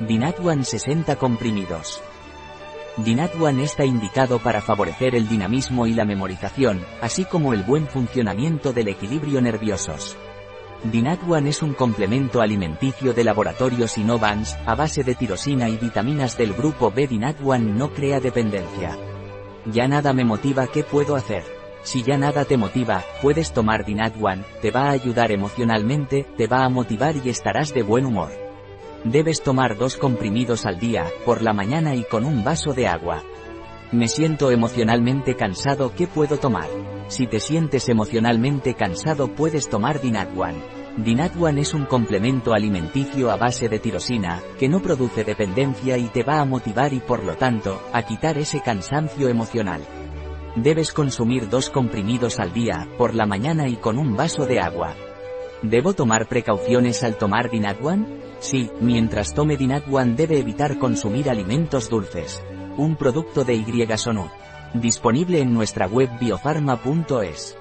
Dinatwan 60 comprimidos. Dinatwan está indicado para favorecer el dinamismo y la memorización, así como el buen funcionamiento del equilibrio nerviosos. Dinatwan es un complemento alimenticio de laboratorios Innovans, a base de tirosina y vitaminas del grupo B. Dinatwan no crea dependencia. Ya nada me motiva, ¿qué puedo hacer? Si ya nada te motiva, puedes tomar Dinatwan, te va a ayudar emocionalmente, te va a motivar y estarás de buen humor. Debes tomar dos comprimidos al día, por la mañana y con un vaso de agua. Me siento emocionalmente cansado, ¿qué puedo tomar? Si te sientes emocionalmente cansado puedes tomar Dinatwan. Dinatwan es un complemento alimenticio a base de tirosina, que no produce dependencia y te va a motivar y por lo tanto, a quitar ese cansancio emocional. Debes consumir dos comprimidos al día, por la mañana y con un vaso de agua. ¿Debo tomar precauciones al tomar Dinatwan? Sí, mientras tome Dinatwan debe evitar consumir alimentos dulces. Un producto de Y Disponible en nuestra web biofarma.es.